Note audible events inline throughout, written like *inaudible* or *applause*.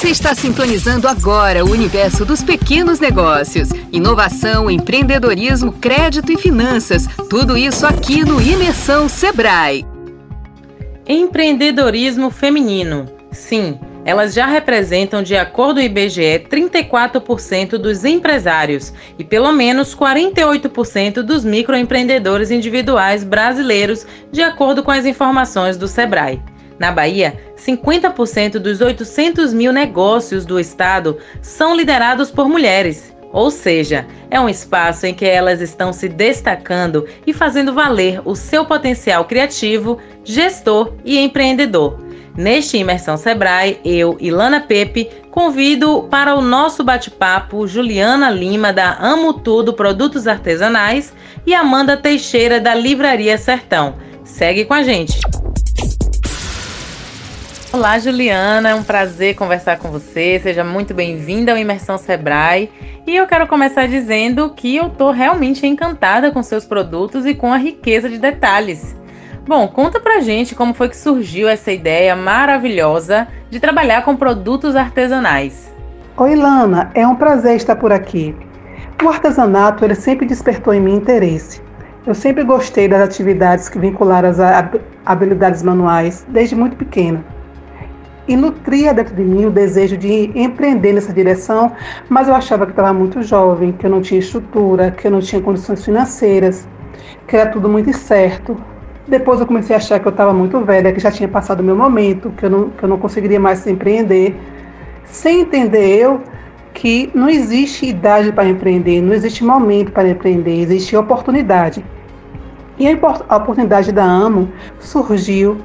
Você está sintonizando agora o universo dos pequenos negócios. Inovação, empreendedorismo, crédito e finanças. Tudo isso aqui no Imersão Sebrae. Empreendedorismo feminino. Sim, elas já representam, de acordo com o IBGE, 34% dos empresários e pelo menos 48% dos microempreendedores individuais brasileiros, de acordo com as informações do Sebrae. Na Bahia, 50% dos 800 mil negócios do estado são liderados por mulheres. Ou seja, é um espaço em que elas estão se destacando e fazendo valer o seu potencial criativo, gestor e empreendedor. Neste Imersão Sebrae, eu, Ilana Pepe, convido para o nosso bate-papo Juliana Lima, da Amo Tudo Produtos Artesanais, e Amanda Teixeira, da Livraria Sertão. Segue com a gente! Olá, Juliana, é um prazer conversar com você. Seja muito bem-vinda ao Imersão Sebrae. E eu quero começar dizendo que eu estou realmente encantada com seus produtos e com a riqueza de detalhes. Bom, conta pra gente como foi que surgiu essa ideia maravilhosa de trabalhar com produtos artesanais. Oi, Lana, é um prazer estar por aqui. O artesanato ele sempre despertou em mim interesse. Eu sempre gostei das atividades que vincularam as habilidades manuais desde muito pequena e nutria dentro de mim o desejo de empreender nessa direção, mas eu achava que estava muito jovem, que eu não tinha estrutura, que eu não tinha condições financeiras, que era tudo muito incerto. Depois eu comecei a achar que eu estava muito velha, que já tinha passado o meu momento, que eu não, que eu não conseguiria mais empreender, sem entender eu que não existe idade para empreender, não existe momento para empreender, existe oportunidade. E a oportunidade da AMO surgiu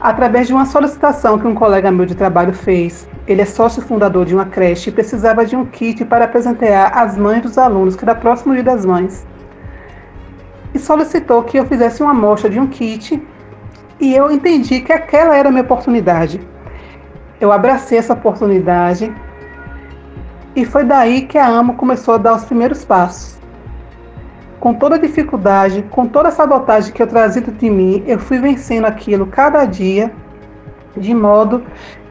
através de uma solicitação que um colega meu de trabalho fez. Ele é sócio fundador de uma creche e precisava de um kit para apresentar às mães dos alunos, que era próximo dia das mães. E solicitou que eu fizesse uma amostra de um kit e eu entendi que aquela era a minha oportunidade. Eu abracei essa oportunidade e foi daí que a AMO começou a dar os primeiros passos com toda a dificuldade, com toda a sabotagem que eu trazia de mim, eu fui vencendo aquilo cada dia, de modo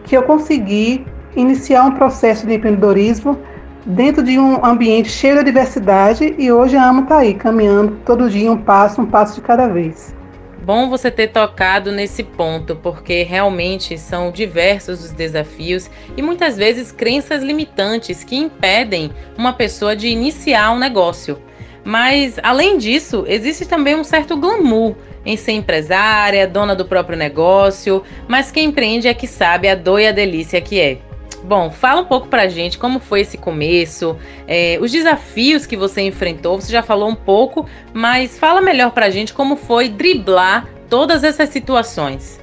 que eu consegui iniciar um processo de empreendedorismo dentro de um ambiente cheio de diversidade e hoje a Amo está aí, caminhando todo dia um passo, um passo de cada vez. Bom você ter tocado nesse ponto, porque realmente são diversos os desafios e muitas vezes crenças limitantes que impedem uma pessoa de iniciar um negócio. Mas, além disso, existe também um certo glamour em ser empresária, dona do próprio negócio, mas quem empreende é que sabe a dor e a delícia que é. Bom, fala um pouco pra gente como foi esse começo, é, os desafios que você enfrentou, você já falou um pouco, mas fala melhor pra gente como foi driblar todas essas situações.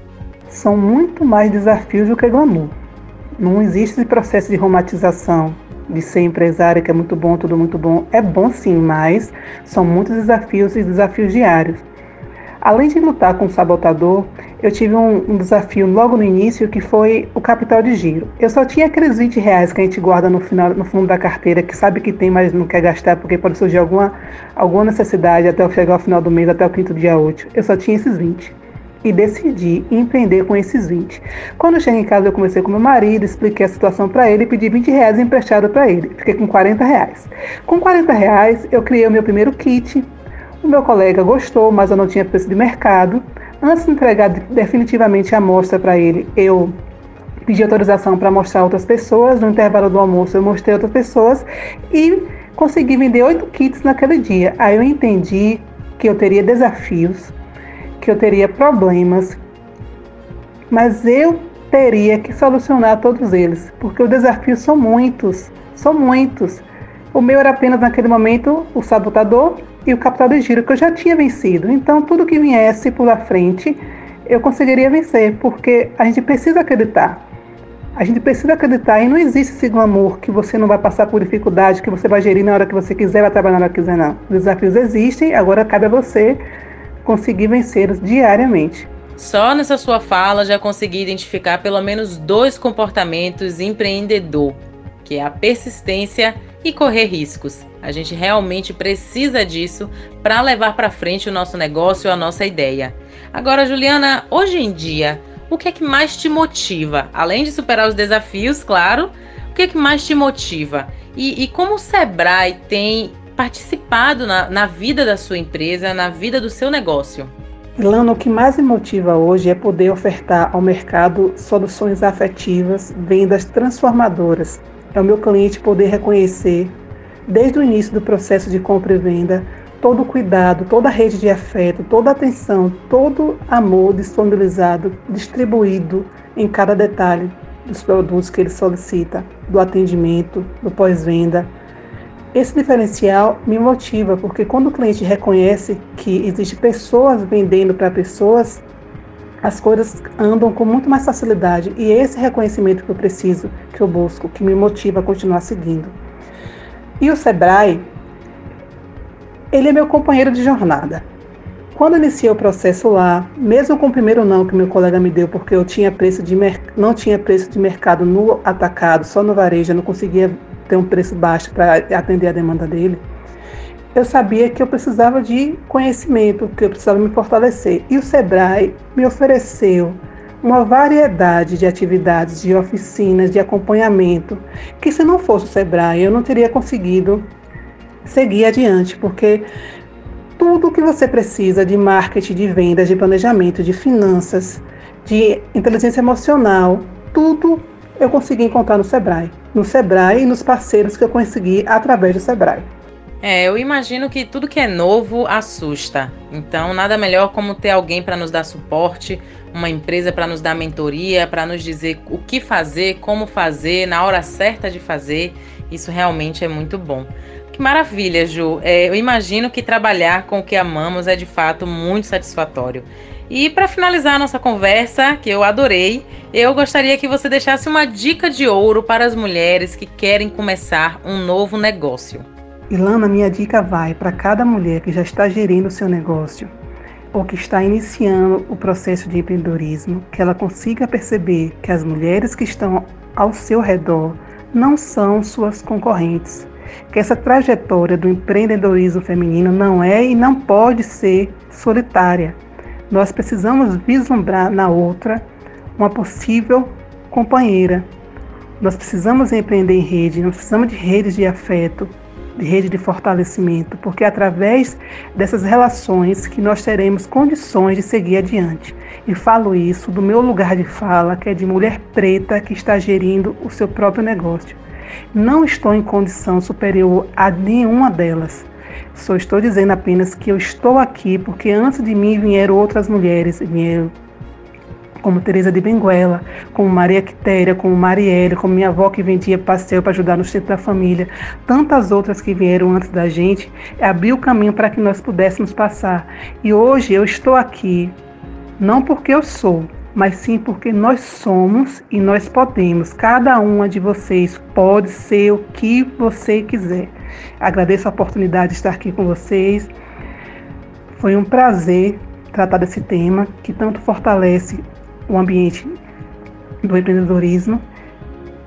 São muito mais desafios do que glamour. Não existe esse processo de romantização, de ser empresária, que é muito bom, tudo muito bom. É bom sim, mas são muitos desafios e desafios diários. Além de lutar com o sabotador, eu tive um, um, desafio logo no início que foi o capital de giro. Eu só tinha aqueles 20 reais que a gente guarda no, final, no fundo da carteira, que sabe que tem, mas não quer gastar porque pode surgir alguma, alguma necessidade até chegar ao final do mês, até o quinto dia útil. Eu só tinha esses 20 e decidi empreender com esses 20. Quando cheguei em casa, eu comecei com meu marido, expliquei a situação para ele e pedi 20 reais emprestado para ele. Fiquei com 40 reais. Com 40 reais, eu criei o meu primeiro kit. O meu colega gostou, mas eu não tinha preço de mercado. Antes de entregar definitivamente a amostra para ele, eu pedi autorização para mostrar a outras pessoas. No intervalo do almoço, eu mostrei outras pessoas e consegui vender oito kits naquele dia. Aí eu entendi que eu teria desafios que eu teria problemas, mas eu teria que solucionar todos eles, porque os desafios são muitos, são muitos. O meu era apenas naquele momento o sabotador e o capital de giro que eu já tinha vencido. Então tudo que viesse pela frente eu conseguiria vencer, porque a gente precisa acreditar. A gente precisa acreditar e não existe esse glamour que você não vai passar por dificuldade, que você vai gerir na hora que você quiser, vai trabalhar na hora que quiser, não. Os desafios existem, agora cabe a você conseguir vencê-los diariamente. Só nessa sua fala já consegui identificar pelo menos dois comportamentos empreendedor, que é a persistência e correr riscos. A gente realmente precisa disso para levar para frente o nosso negócio, a nossa ideia. Agora, Juliana, hoje em dia, o que é que mais te motiva? Além de superar os desafios, claro, o que é que mais te motiva? E, e como o Sebrae tem participado na, na vida da sua empresa, na vida do seu negócio? Ilana, o que mais me motiva hoje é poder ofertar ao mercado soluções afetivas, vendas transformadoras. É o meu cliente poder reconhecer, desde o início do processo de compra e venda, todo o cuidado, toda a rede de afeto, toda a atenção, todo amor disponibilizado, distribuído em cada detalhe dos produtos que ele solicita, do atendimento, do pós-venda, esse diferencial me motiva, porque quando o cliente reconhece que existe pessoas vendendo para pessoas, as coisas andam com muito mais facilidade. E é esse reconhecimento que eu preciso, que eu busco, que me motiva a continuar seguindo. E o Sebrae, ele é meu companheiro de jornada. Quando iniciei o processo lá, mesmo com o primeiro não que meu colega me deu, porque eu tinha preço de não tinha preço de mercado no atacado, só no varejo, eu não conseguia ter um preço baixo para atender a demanda dele, eu sabia que eu precisava de conhecimento, que eu precisava me fortalecer. E o Sebrae me ofereceu uma variedade de atividades, de oficinas, de acompanhamento, que se não fosse o Sebrae eu não teria conseguido seguir adiante, porque tudo que você precisa de marketing, de vendas, de planejamento, de finanças, de inteligência emocional, tudo eu consegui encontrar no Sebrae. No Sebrae e nos parceiros que eu consegui através do Sebrae. É, eu imagino que tudo que é novo assusta. Então, nada melhor como ter alguém para nos dar suporte, uma empresa para nos dar mentoria, para nos dizer o que fazer, como fazer, na hora certa de fazer. Isso realmente é muito bom. Que maravilha, Ju. É, eu imagino que trabalhar com o que amamos é de fato muito satisfatório. E para finalizar a nossa conversa, que eu adorei, eu gostaria que você deixasse uma dica de ouro para as mulheres que querem começar um novo negócio. Ilana, minha dica vai para cada mulher que já está gerindo o seu negócio ou que está iniciando o processo de empreendedorismo, que ela consiga perceber que as mulheres que estão ao seu redor não são suas concorrentes, que essa trajetória do empreendedorismo feminino não é e não pode ser solitária, nós precisamos vislumbrar na outra uma possível companheira. Nós precisamos empreender em rede, nós precisamos de redes de afeto, de rede de fortalecimento, porque é através dessas relações que nós teremos condições de seguir adiante. E falo isso do meu lugar de fala, que é de mulher preta que está gerindo o seu próprio negócio. Não estou em condição superior a nenhuma delas. Só estou dizendo apenas que eu estou aqui porque antes de mim vieram outras mulheres, vieram como Teresa de Benguela, como Maria Quitéria, como Marielle, como minha avó que vendia pastel para ajudar no centro da família, tantas outras que vieram antes da gente, abriu o caminho para que nós pudéssemos passar. E hoje eu estou aqui, não porque eu sou, mas sim porque nós somos e nós podemos. Cada uma de vocês pode ser o que você quiser. Agradeço a oportunidade de estar aqui com vocês. Foi um prazer tratar desse tema que tanto fortalece o ambiente do empreendedorismo.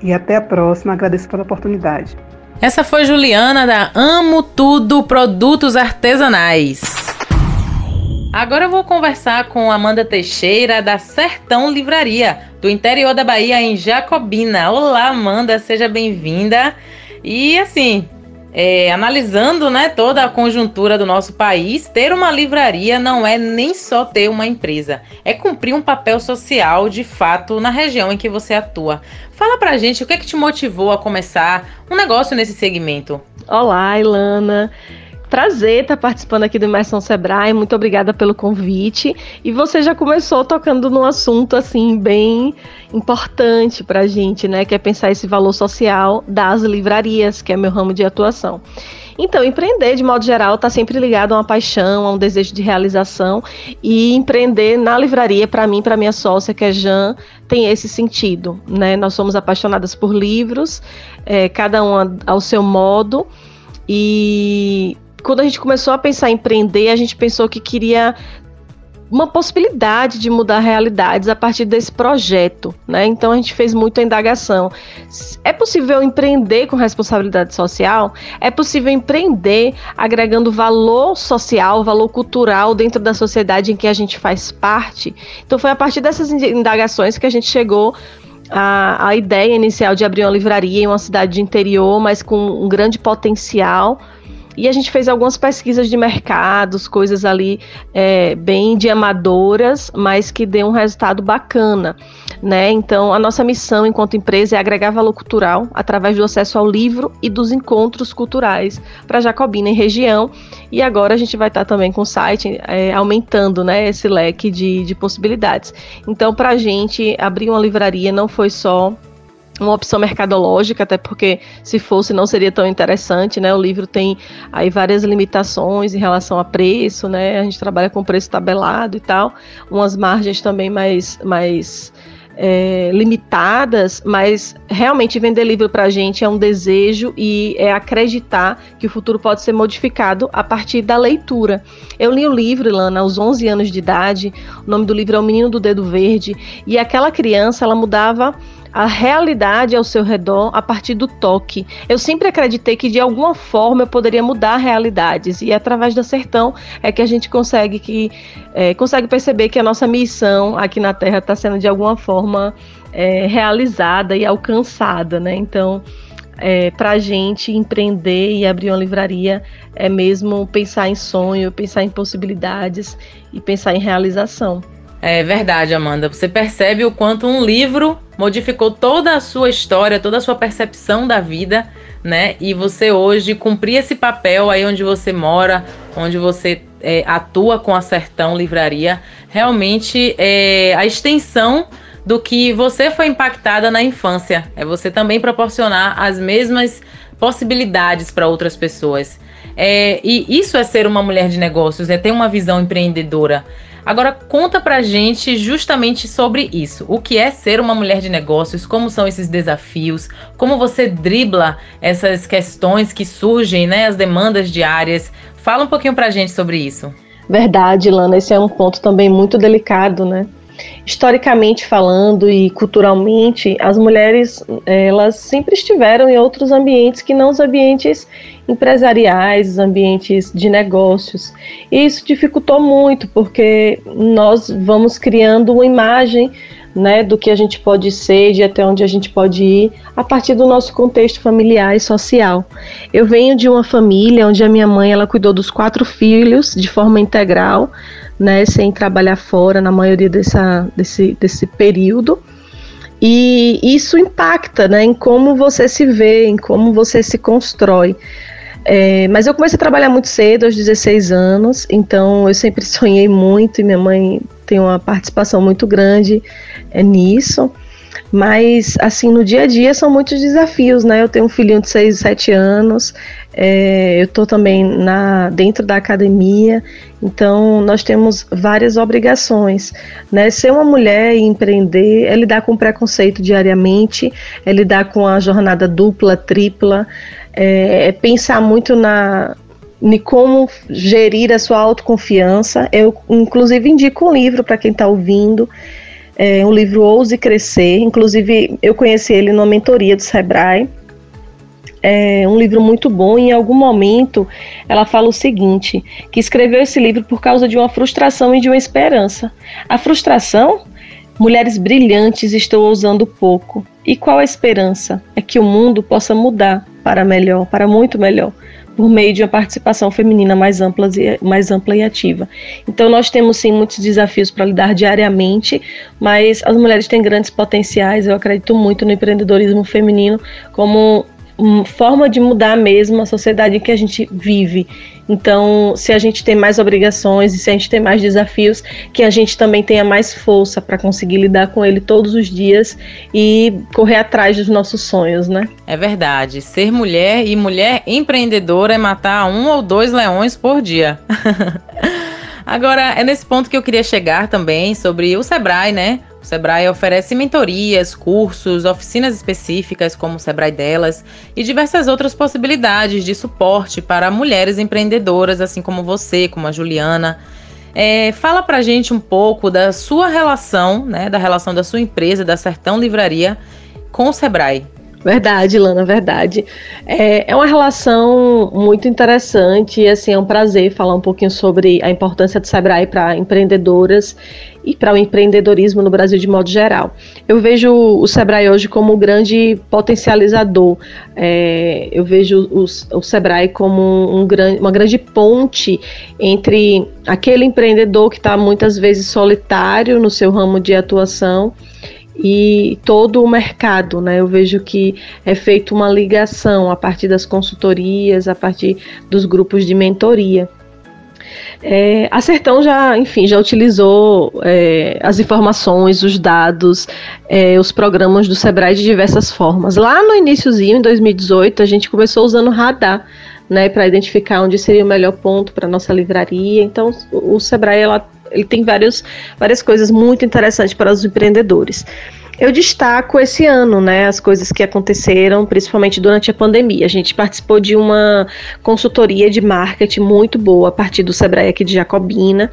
E até a próxima. Agradeço pela oportunidade. Essa foi Juliana da Amo Tudo Produtos Artesanais. Agora eu vou conversar com Amanda Teixeira da Sertão Livraria, do interior da Bahia, em Jacobina. Olá, Amanda, seja bem-vinda. E assim, é, analisando né, toda a conjuntura do nosso país, ter uma livraria não é nem só ter uma empresa, é cumprir um papel social de fato na região em que você atua. Fala pra gente o que é que te motivou a começar um negócio nesse segmento. Olá, Ilana. Prazer estar participando aqui do Imersão Sebrae, muito obrigada pelo convite. E você já começou tocando num assunto assim bem importante para a gente, né? Que é pensar esse valor social das livrarias, que é meu ramo de atuação. Então, empreender de modo geral está sempre ligado a uma paixão, a um desejo de realização e empreender na livraria para mim, para minha sócia que é Jan, tem esse sentido, né? Nós somos apaixonadas por livros, é, cada uma ao seu modo e quando a gente começou a pensar em empreender, a gente pensou que queria uma possibilidade de mudar realidades a partir desse projeto, né? Então a gente fez muita indagação. É possível empreender com responsabilidade social? É possível empreender agregando valor social, valor cultural dentro da sociedade em que a gente faz parte? Então foi a partir dessas indagações que a gente chegou a, a ideia inicial de abrir uma livraria em uma cidade de interior, mas com um grande potencial e a gente fez algumas pesquisas de mercados, coisas ali é, bem de amadoras, mas que deu um resultado bacana. Né? Então, a nossa missão enquanto empresa é agregar valor cultural através do acesso ao livro e dos encontros culturais para Jacobina e região. E agora a gente vai estar também com o site é, aumentando né, esse leque de, de possibilidades. Então, para a gente, abrir uma livraria não foi só uma opção mercadológica, até porque se fosse não seria tão interessante, né? O livro tem aí várias limitações em relação a preço, né? A gente trabalha com preço tabelado e tal, umas margens também mais, mais é, limitadas, mas realmente vender livro para a gente é um desejo e é acreditar que o futuro pode ser modificado a partir da leitura. Eu li o livro, Ilana, aos 11 anos de idade, o nome do livro é O Menino do Dedo Verde, e aquela criança, ela mudava a realidade ao seu redor a partir do toque. Eu sempre acreditei que de alguma forma eu poderia mudar realidades e através do sertão é que a gente consegue que é, consegue perceber que a nossa missão aqui na Terra está sendo de alguma forma é, realizada e alcançada, né? Então é, para a gente empreender e abrir uma livraria é mesmo pensar em sonho, pensar em possibilidades e pensar em realização. É verdade, Amanda. Você percebe o quanto um livro modificou toda a sua história, toda a sua percepção da vida, né? E você hoje cumprir esse papel aí onde você mora, onde você é, atua com a Sertão Livraria, realmente é a extensão do que você foi impactada na infância. É você também proporcionar as mesmas possibilidades para outras pessoas. É, e isso é ser uma mulher de negócios, é ter uma visão empreendedora. Agora conta pra gente justamente sobre isso. O que é ser uma mulher de negócios? Como são esses desafios? Como você dribla essas questões que surgem, né, as demandas diárias? Fala um pouquinho pra gente sobre isso. Verdade, Lana, esse é um ponto também muito delicado, né? historicamente falando e culturalmente, as mulheres elas sempre estiveram em outros ambientes que não os ambientes empresariais, os ambientes de negócios. E isso dificultou muito, porque nós vamos criando uma imagem né, do que a gente pode ser, de até onde a gente pode ir, a partir do nosso contexto familiar e social. Eu venho de uma família onde a minha mãe ela cuidou dos quatro filhos de forma integral, né, sem trabalhar fora na maioria dessa, desse, desse período. E isso impacta né, em como você se vê, em como você se constrói. É, mas eu comecei a trabalhar muito cedo, aos 16 anos, então eu sempre *laughs* sonhei muito e minha mãe tem uma participação muito grande é, nisso. Mas, assim, no dia a dia são muitos desafios, né? Eu tenho um filhinho de 6, 7 anos, é, eu estou também na, dentro da academia, então nós temos várias obrigações. Né? Ser uma mulher e empreender é lidar com preconceito diariamente, é lidar com a jornada dupla, tripla, é, é pensar muito na, em como gerir a sua autoconfiança. Eu, inclusive, indico um livro para quem está ouvindo é um livro Ouse Crescer. Inclusive, eu conheci ele numa mentoria do Sebrae. É um livro muito bom e em algum momento ela fala o seguinte, que escreveu esse livro por causa de uma frustração e de uma esperança. A frustração, mulheres brilhantes estão ousando pouco. E qual a esperança? É que o mundo possa mudar para melhor, para muito melhor por meio de uma participação feminina mais ampla, mais ampla e ativa. Então, nós temos sim muitos desafios para lidar diariamente, mas as mulheres têm grandes potenciais. Eu acredito muito no empreendedorismo feminino como forma de mudar mesmo a sociedade em que a gente vive. Então, se a gente tem mais obrigações e se a gente tem mais desafios, que a gente também tenha mais força para conseguir lidar com ele todos os dias e correr atrás dos nossos sonhos, né? É verdade. Ser mulher e mulher empreendedora é matar um ou dois leões por dia. *laughs* Agora, é nesse ponto que eu queria chegar também sobre o Sebrae, né? O Sebrae oferece mentorias, cursos, oficinas específicas, como o Sebrae Delas, e diversas outras possibilidades de suporte para mulheres empreendedoras, assim como você, como a Juliana. É, fala pra gente um pouco da sua relação, né, da relação da sua empresa, da Sertão Livraria, com o Sebrae. Verdade, Lana, verdade. É, é uma relação muito interessante e assim, é um prazer falar um pouquinho sobre a importância do Sebrae para empreendedoras e para o empreendedorismo no Brasil de modo geral. Eu vejo o Sebrae hoje como um grande potencializador. É, eu vejo o, o Sebrae como um, um, uma grande ponte entre aquele empreendedor que está muitas vezes solitário no seu ramo de atuação e todo o mercado, né? Eu vejo que é feita uma ligação a partir das consultorias, a partir dos grupos de mentoria. É, a Sertão já, enfim, já utilizou é, as informações, os dados, é, os programas do Sebrae de diversas formas. Lá no iníciozinho, em 2018, a gente começou usando radar, né, para identificar onde seria o melhor ponto para nossa livraria. Então, o, Sebrae ela ele tem vários, várias coisas muito interessantes para os empreendedores. Eu destaco esse ano, né, as coisas que aconteceram, principalmente durante a pandemia. A gente participou de uma consultoria de marketing muito boa a partir do Sebrae aqui de Jacobina.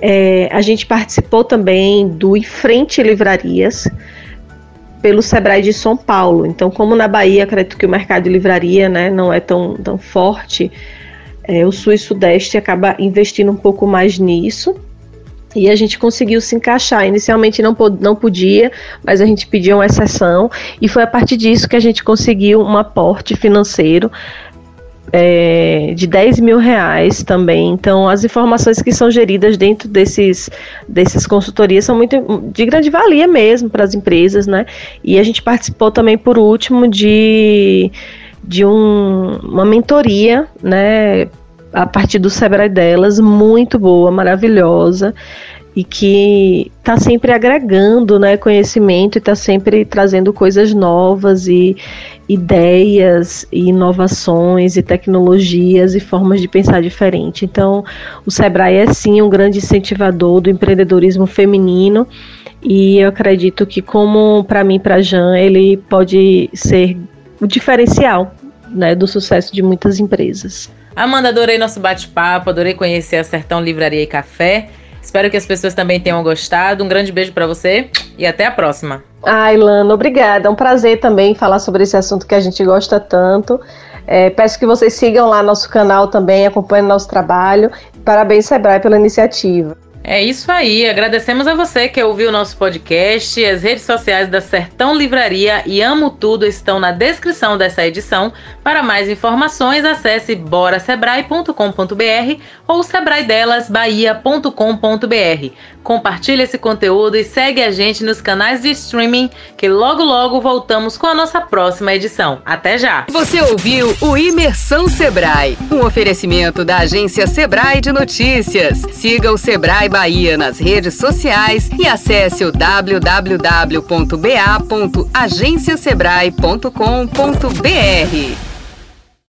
É, a gente participou também do Enfrente Livrarias pelo Sebrae de São Paulo. Então, como na Bahia, acredito que o mercado de livraria, né, não é tão, tão forte, é, o Sul e Sudeste acaba investindo um pouco mais nisso. E a gente conseguiu se encaixar. Inicialmente não, não podia, mas a gente pediu uma exceção. E foi a partir disso que a gente conseguiu um aporte financeiro é, de 10 mil reais também. Então, as informações que são geridas dentro desses, desses consultorias são muito de grande valia mesmo para as empresas, né? E a gente participou também, por último, de, de um, uma mentoria, né? A partir do Sebrae delas, muito boa, maravilhosa e que está sempre agregando né, conhecimento e está sempre trazendo coisas novas e ideias e inovações e tecnologias e formas de pensar diferente. Então, o Sebrae é sim um grande incentivador do empreendedorismo feminino e eu acredito que, como para mim, para Jan, ele pode ser o diferencial né, do sucesso de muitas empresas. Amanda, adorei nosso bate-papo, adorei conhecer a Sertão Livraria e Café. Espero que as pessoas também tenham gostado. Um grande beijo para você e até a próxima. Ai, Lana, obrigada. É um prazer também falar sobre esse assunto que a gente gosta tanto. É, peço que vocês sigam lá nosso canal também, acompanhem nosso trabalho. Parabéns, Sebrae, pela iniciativa. É isso aí. Agradecemos a você que ouviu o nosso podcast. As redes sociais da Sertão Livraria e Amo Tudo estão na descrição dessa edição. Para mais informações, acesse borasebrae.com.br ou sebraedelasbahia.com.br. Compartilhe esse conteúdo e segue a gente nos canais de streaming que logo logo voltamos com a nossa próxima edição. Até já! Você ouviu o Imersão Sebrae, um oferecimento da agência Sebrae de Notícias. Siga o Sebrae Bahia nas redes sociais e acesse o www.ba.agenciasebrae.com.br.